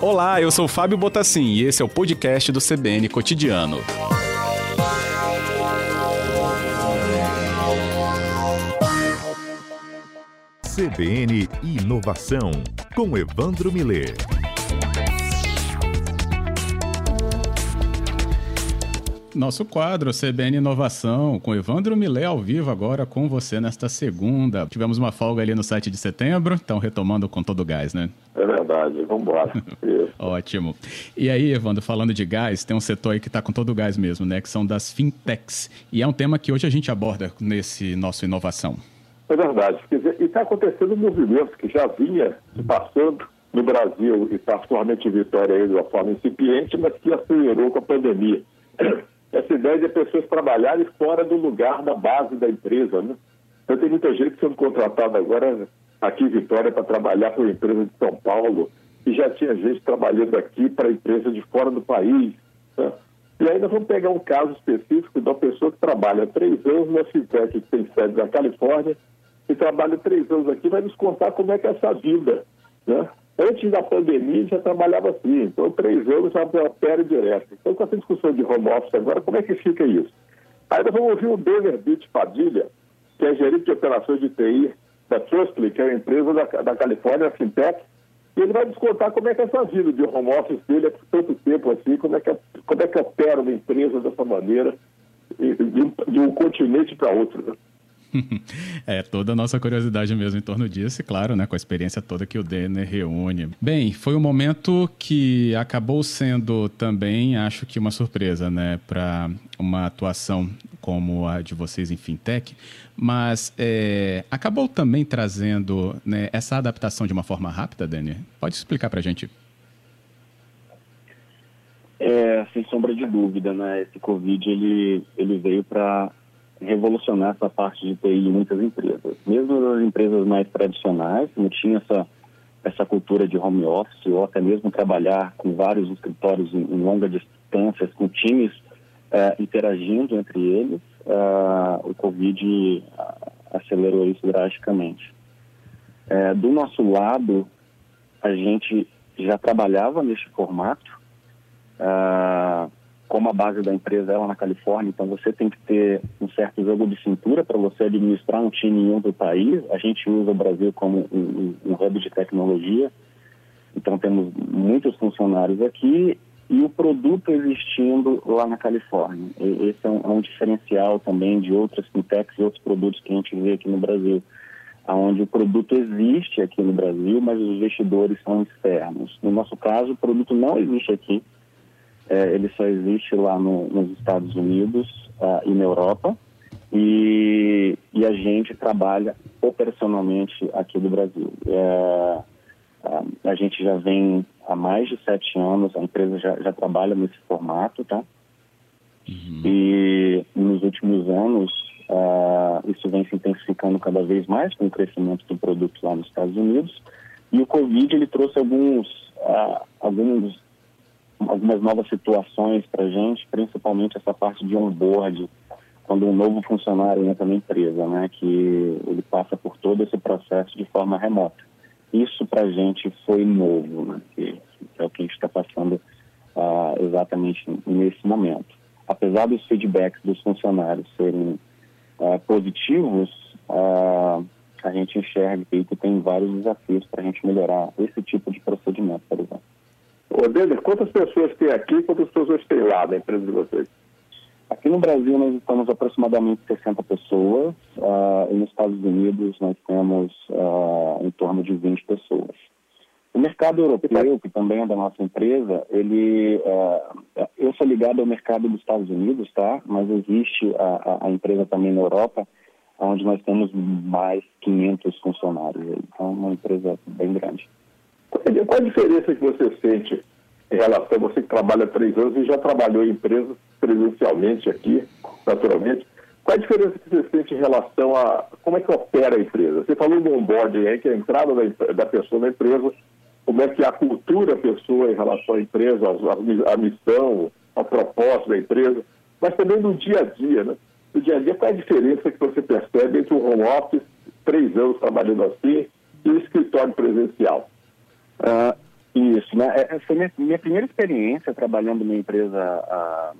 Olá, eu sou Fábio Botassin e esse é o podcast do CBN Cotidiano. CBN Inovação, com Evandro Miller. Nosso quadro CBN Inovação, com Evandro Milé ao vivo agora com você nesta segunda. Tivemos uma folga ali no 7 de setembro, então retomando com todo o gás, né? É verdade, vamos embora. Ótimo. E aí, Evandro, falando de gás, tem um setor aí que está com todo o gás mesmo, né? Que são das fintechs. E é um tema que hoje a gente aborda nesse nosso Inovação. É verdade. Quer dizer, e está acontecendo um movimento que já vinha se passando no Brasil e particularmente em Vitória aí, de uma forma incipiente, mas que acelerou com a pandemia essa ideia de pessoas trabalharem fora do lugar da base da empresa. Né? Então tem muita gente sendo contratada agora aqui em Vitória para trabalhar para uma empresa de São Paulo e já tinha gente trabalhando aqui para empresa de fora do país. Né? E nós vamos pegar um caso específico de uma pessoa que trabalha três anos na fintech que tem sede na Califórnia e trabalha três anos aqui, vai nos contar como é que é essa vida. Né? Antes da pandemia já trabalhava assim, então três anos já opera direto. Então com essa discussão de home office agora, como é que fica isso? Aí nós vamos ouvir o Denner Beach Padilha, que é gerente de operações de TI da Trustly, que é uma empresa da, da Califórnia, a Fintech, e ele vai descontar como é que é essa vida de home office dele é por tanto tempo assim, como é que, como é que opera uma empresa dessa maneira, de um, de um continente para outro. Né? é, toda a nossa curiosidade mesmo em torno disso, e claro, né, com a experiência toda que o Denner reúne. Bem, foi um momento que acabou sendo também, acho que uma surpresa, né, para uma atuação como a de vocês em fintech, mas é, acabou também trazendo né, essa adaptação de uma forma rápida, Denner? Pode explicar para a gente? É, sem sombra de dúvida, né? Esse Covid ele, ele veio para revolucionar essa parte de TI em muitas empresas. Mesmo nas empresas mais tradicionais, não tinha essa, essa cultura de home office ou até mesmo trabalhar com vários escritórios em, em longa distância, com times uh, interagindo entre eles, uh, o Covid acelerou isso drasticamente. Uh, do nosso lado, a gente já trabalhava neste formato, uh, como a base da empresa é lá na Califórnia, então você tem que ter um certo jogo de cintura para você administrar um time em outro país. A gente usa o Brasil como um, um, hub de tecnologia, então temos muitos funcionários aqui e o produto existindo lá na Califórnia. E esse é um, é um diferencial também de outras fintechs e outros produtos que a gente vê aqui no Brasil onde o produto existe aqui no Brasil, mas os investidores são externos. No nosso caso, o produto não existe aqui, é, ele só existe lá no, nos Estados Unidos uh, e na Europa. E, e, a gente trabalha operacionalmente aqui do Brasil. É, a, a, gente já vem há mais de sete anos, a empresa já, já trabalha nesse formato, tá? Uhum. E nos últimos anos, uh, isso vem se intensificando cada vez mais com o crescimento do produto lá nos Estados Unidos. E o Covid ele trouxe alguns, uh, alguns algumas novas situações para a gente, principalmente essa parte de onboard, quando um novo funcionário entra na empresa, né, que ele passa por todo esse processo de forma remota. Isso para a gente foi novo, né, que, que, é o que a gente está passando uh, exatamente nesse momento. Apesar dos feedbacks dos funcionários serem uh, positivos, uh, a gente enxerga que tem vários desafios para a gente melhorar esse tipo de procedimento, por exemplo. Denner, quantas pessoas tem aqui e quantas pessoas tem lá na empresa de vocês? Aqui no Brasil nós estamos aproximadamente 60 pessoas uh, e nos Estados Unidos nós temos uh, em torno de 20 pessoas. O mercado europeu, que também é da nossa empresa, ele, uh, eu sou ligado ao mercado dos Estados Unidos, tá? Mas existe a, a empresa também na Europa, onde nós temos mais 500 funcionários. Então, é uma empresa bem grande. Qual a diferença que você sente em relação a você que trabalha três anos e já trabalhou em empresas presencialmente aqui, naturalmente? Qual a diferença que você sente em relação a como é que opera a empresa? Você falou do onboarding aí, que é a entrada da, da pessoa na empresa, como é que é a cultura da pessoa em relação à empresa, a, a missão, ao propósito da empresa, mas também no dia a dia, né? No dia a dia, qual é a diferença que você percebe entre o home office, três anos trabalhando assim, e o escritório presencial? Uh, isso, né? Essa foi minha, minha primeira experiência trabalhando numa empresa uh,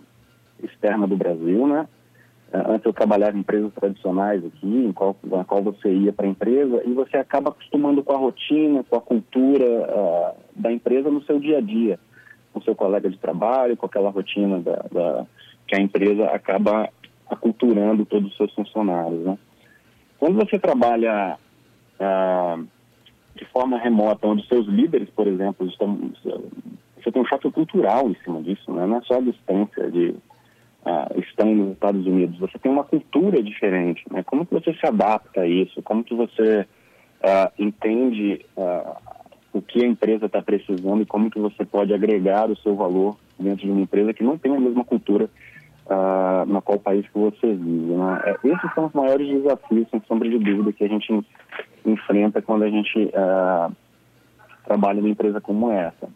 externa do Brasil, né? Uh, antes eu trabalhava em empresas tradicionais aqui, em qual, na qual você ia para a empresa e você acaba acostumando com a rotina, com a cultura uh, da empresa no seu dia a dia, com seu colega de trabalho, com aquela rotina da, da que a empresa acaba aculturando todos os seus funcionários, né? Quando você trabalha de forma remota, onde seus líderes, por exemplo, estão, você tem um choque cultural em cima disso, né? não é só a distância de uh, nos Estados Unidos, você tem uma cultura diferente, né? Como que você se adapta a isso? Como que você uh, entende uh, o que a empresa está precisando e como que você pode agregar o seu valor dentro de uma empresa que não tem a mesma cultura uh, na qual país que você vive. Né? É, esses são os maiores desafios, sem sombra de dúvida, que a gente enfrenta quando a gente uh, trabalha numa empresa como essa.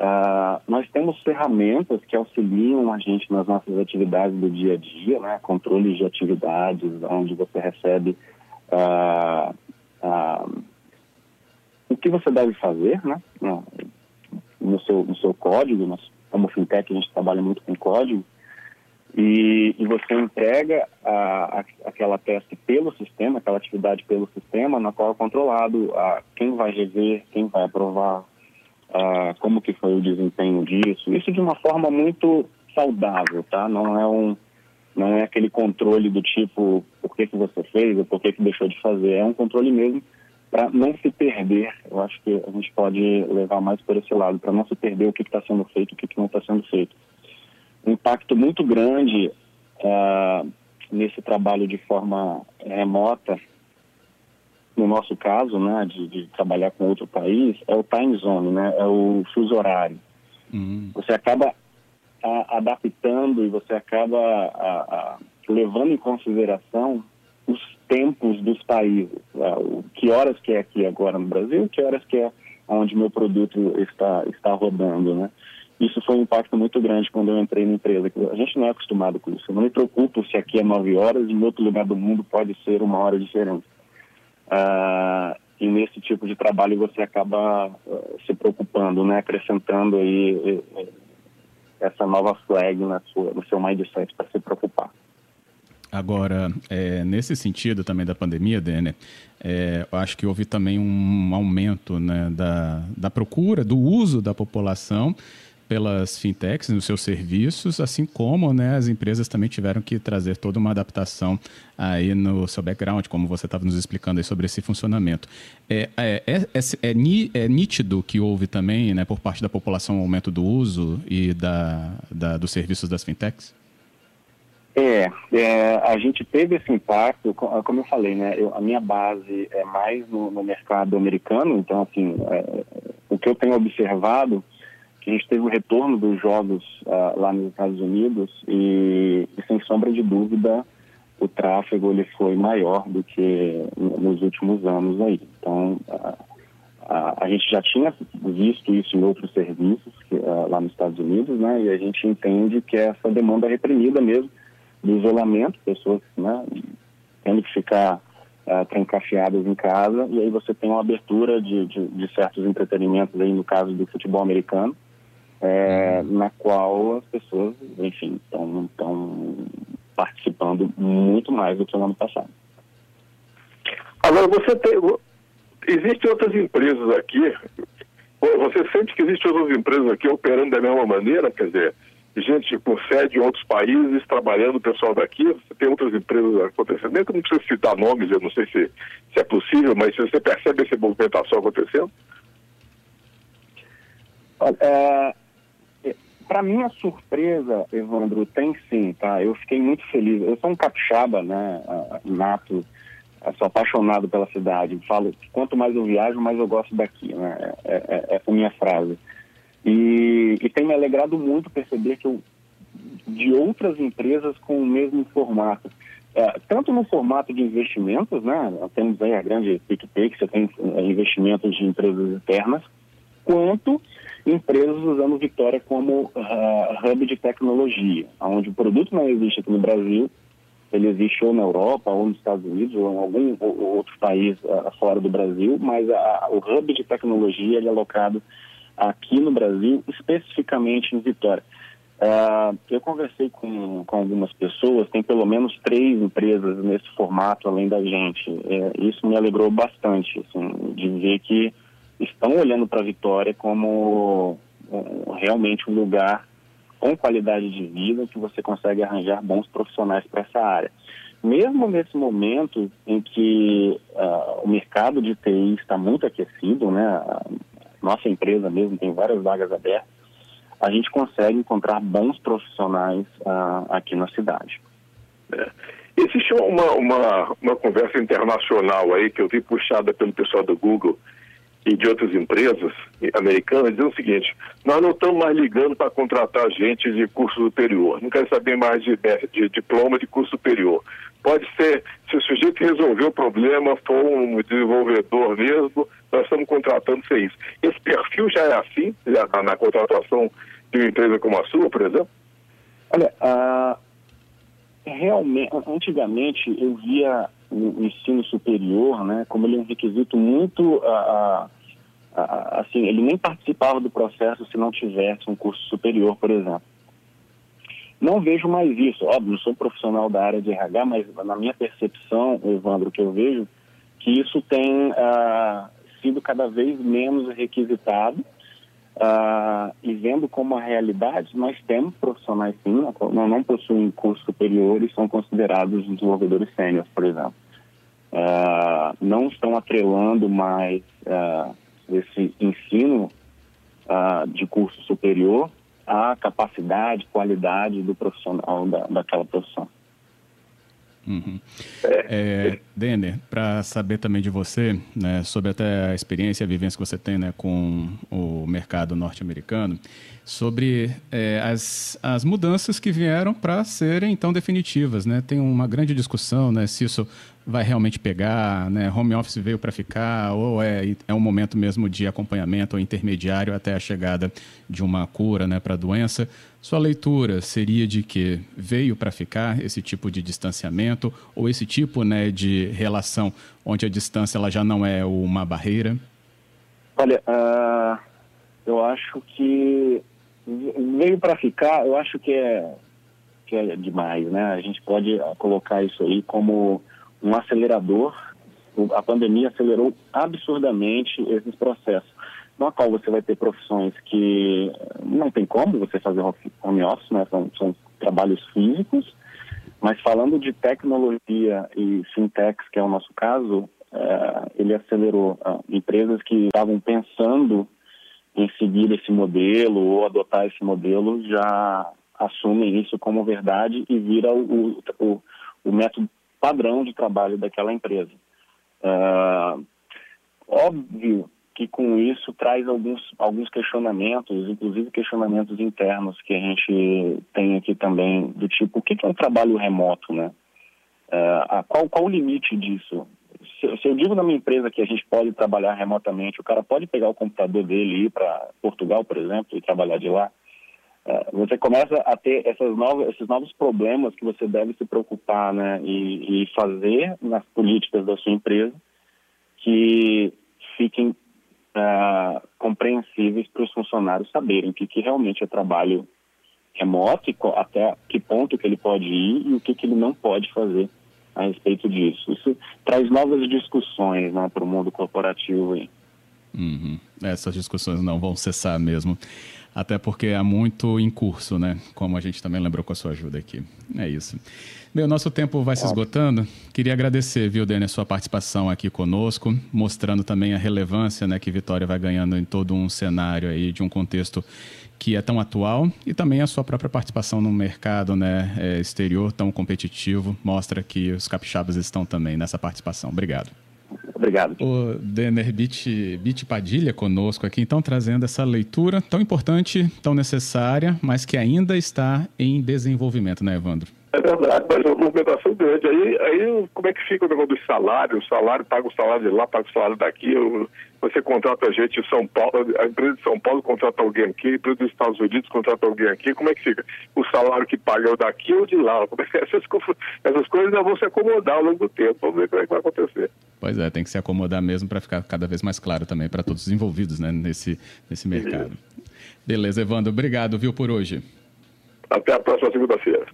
Uh, nós temos ferramentas que auxiliam a gente nas nossas atividades do dia a dia, né? controles de atividades, onde você recebe uh, uh, o que você deve fazer né? no, seu, no seu código. Nós, como fintech, a gente trabalha muito com código. E, e você entrega a, a, aquela teste pelo sistema, aquela atividade pelo sistema, na qual é controlado a, quem vai rever, quem vai aprovar, a, como que foi o desempenho disso. Isso de uma forma muito saudável, tá? Não é um não é aquele controle do tipo por que que você fez ou por que que deixou de fazer. É um controle mesmo para não se perder. Eu acho que a gente pode levar mais por esse lado, para não se perder o que está sendo feito, o que, que não está sendo feito um impacto muito grande uh, nesse trabalho de forma remota, no nosso caso, né, de, de, trabalhar com outro país, é o time zone, né, é o fuso horário. Uhum. Você acaba a, adaptando e você acaba a, a, levando em consideração os tempos dos países. O, que horas que é aqui agora no Brasil, que horas que é onde meu produto está, está rodando, né? Isso foi um impacto muito grande quando eu entrei na empresa. A gente não é acostumado com isso. Eu não me preocupo se aqui é nove horas e em outro lugar do mundo pode ser uma hora diferente. Uh, e nesse tipo de trabalho você acaba uh, se preocupando, né? acrescentando aí essa nova flag na sua, no seu mindset para se preocupar. Agora, é, nesse sentido também da pandemia, Denner, é, acho que houve também um aumento né, da, da procura, do uso da população pelas fintechs nos seus serviços, assim como né, as empresas também tiveram que trazer toda uma adaptação aí no seu background, como você estava nos explicando aí sobre esse funcionamento. É, é, é, é, é, nítido que houve também, né, por parte da população, um aumento do uso e da, da dos serviços das fintechs? É, é, a gente teve esse impacto, como eu falei, né? Eu, a minha base é mais no, no mercado americano, então, assim, é, o que eu tenho observado que a gente teve o retorno dos jogos uh, lá nos Estados Unidos e, e, sem sombra de dúvida o tráfego ele foi maior do que nos últimos anos aí. Então uh, a, a gente já tinha visto isso em outros serviços que, uh, lá nos Estados Unidos, né? E a gente entende que essa demanda é reprimida mesmo do isolamento, pessoas né, tendo que ficar uh, trancafiadas em casa, e aí você tem uma abertura de, de, de certos entretenimentos aí, no caso do futebol americano, é, na qual as pessoas, enfim, estão participando muito mais do que no ano passado. Agora, você tem. Existem outras empresas aqui. Você sente que existem outras empresas aqui operando da mesma maneira? Quer dizer, gente com sede em outros países, trabalhando o pessoal daqui? Você tem outras empresas acontecendo? Eu não preciso citar nomes, eu não sei se, se é possível, mas você percebe essa movimentação acontecendo? É, para minha surpresa, Evandro, tem sim, tá? Eu fiquei muito feliz. Eu sou um capixaba, né, nato, sou apaixonado pela cidade. Falo quanto mais eu viajo, mais eu gosto daqui, né? É, é, é a minha frase. E, e tem me alegrado muito perceber que eu, de outras empresas com o mesmo formato, é, tanto no formato de investimentos, né? Temos aí a grande PicPay, que você tem é, investimentos de empresas internas, quanto empresas usando Vitória como uh, hub de tecnologia, onde o produto não existe aqui no Brasil ele existe ou na Europa, ou nos Estados Unidos, ou em algum ou outro país uh, fora do Brasil, mas a, o hub de tecnologia ele é alocado aqui no Brasil, especificamente em Vitória. Uh, eu conversei com, com algumas pessoas, tem pelo menos três empresas nesse formato além da gente. É, isso me alegrou bastante, assim, de ver que estão olhando para Vitória como realmente um lugar com qualidade de vida que você consegue arranjar bons profissionais para essa área. Mesmo nesse momento em que uh, o mercado de TI está muito aquecido, né? A nossa empresa mesmo tem várias vagas abertas a gente consegue encontrar bons profissionais uh, aqui na cidade. É. Existe uma, uma, uma conversa internacional aí que eu vi puxada pelo pessoal do Google e de outras empresas americanas dizendo o seguinte: nós não estamos mais ligando para contratar gente de curso superior, não quero saber mais de, de, diploma de curso superior. Pode ser, se o sujeito resolver o problema, for um desenvolvedor mesmo, nós estamos contratando sem isso. Esse perfil já é assim, já na, na contratação de uma empresa como a sua, por exemplo? Olha, uh, realmente, antigamente eu via o ensino superior, né, como ele é um requisito muito, uh, uh, assim, ele nem participava do processo se não tivesse um curso superior, por exemplo. Não vejo mais isso, óbvio, não sou profissional da área de RH, mas na minha percepção, Evandro, que eu vejo, que isso tem sido cada vez menos requisitado Uh, e vendo como a realidade, nós temos profissionais sim, não, não possuem curso superior e são considerados desenvolvedores sêniores, por exemplo. Uh, não estão atrelando mais uh, esse ensino de curso superior à capacidade, qualidade do profissional da, daquela profissão. Uhum. É, Denner, para saber também de você, né, sobre até a experiência e a vivência que você tem né, com o mercado norte-americano, sobre é, as, as mudanças que vieram para serem então definitivas. Né? Tem uma grande discussão né, se isso vai realmente pegar, né? home office veio para ficar, ou é, é um momento mesmo de acompanhamento ou intermediário até a chegada de uma cura né, para a doença. Sua leitura seria de que veio para ficar esse tipo de distanciamento ou esse tipo né, de relação onde a distância ela já não é uma barreira? Olha, uh, eu acho que veio para ficar, eu acho que é, que é demais, né? A gente pode colocar isso aí como um acelerador. A pandemia acelerou absurdamente esses processos, no qual você vai ter profissões que não tem como você fazer home office, né? São, são trabalhos físicos, mas falando de tecnologia e fintechs, que é o nosso caso, é, ele acelerou uh, empresas que estavam pensando em seguir esse modelo ou adotar esse modelo já assumem isso como verdade e vira o, o, o método padrão de trabalho daquela empresa. Uh, óbvio que com isso traz alguns, alguns questionamentos, inclusive questionamentos internos que a gente tem aqui também, do tipo, o que é um trabalho remoto, né? Uh, qual, qual o limite disso? Se, se, eu digo na minha empresa que a gente pode trabalhar remotamente, o cara pode pegar o computador dele e ir para Portugal, por exemplo, e trabalhar de lá, você começa a ter essas novas, esses novos problemas que você deve se preocupar né, e, e fazer nas políticas da sua empresa que fiquem uh, compreensíveis para os funcionários saberem o que, que realmente é trabalho remoto e até que ponto que ele pode ir e o que, que ele não pode fazer a respeito disso. Isso traz novas discussões né, para o mundo corporativo. Uhum. Essas discussões não vão cessar mesmo até porque há muito em curso, né? Como a gente também lembrou com a sua ajuda aqui. É isso. Bem, o nosso tempo vai se esgotando. Queria agradecer, viu, Dani, a sua participação aqui conosco, mostrando também a relevância né, que Vitória vai ganhando em todo um cenário aí, de um contexto que é tão atual e também a sua própria participação no mercado né, é, exterior tão competitivo mostra que os capixabas estão também nessa participação. Obrigado. Obrigado. O Denner Bit, Padilha conosco aqui, então, trazendo essa leitura tão importante, tão necessária, mas que ainda está em desenvolvimento, né, Evandro? É verdade, mas uma movimentação grande. Aí, aí como é que fica o negócio do salário? O salário, paga o salário de lá, paga o salário daqui. Você contrata a gente em São Paulo, a empresa de São Paulo contrata alguém aqui, a empresa dos Estados Unidos contrata alguém aqui. Como é que fica? O salário que paga é o daqui ou de lá? É essas, essas coisas vão se acomodar ao longo do tempo. Vamos ver como é que vai acontecer. Pois é, tem que se acomodar mesmo para ficar cada vez mais claro também para todos os envolvidos né, nesse, nesse mercado. Beleza, Evandro. Obrigado, viu, por hoje. Até a próxima segunda-feira.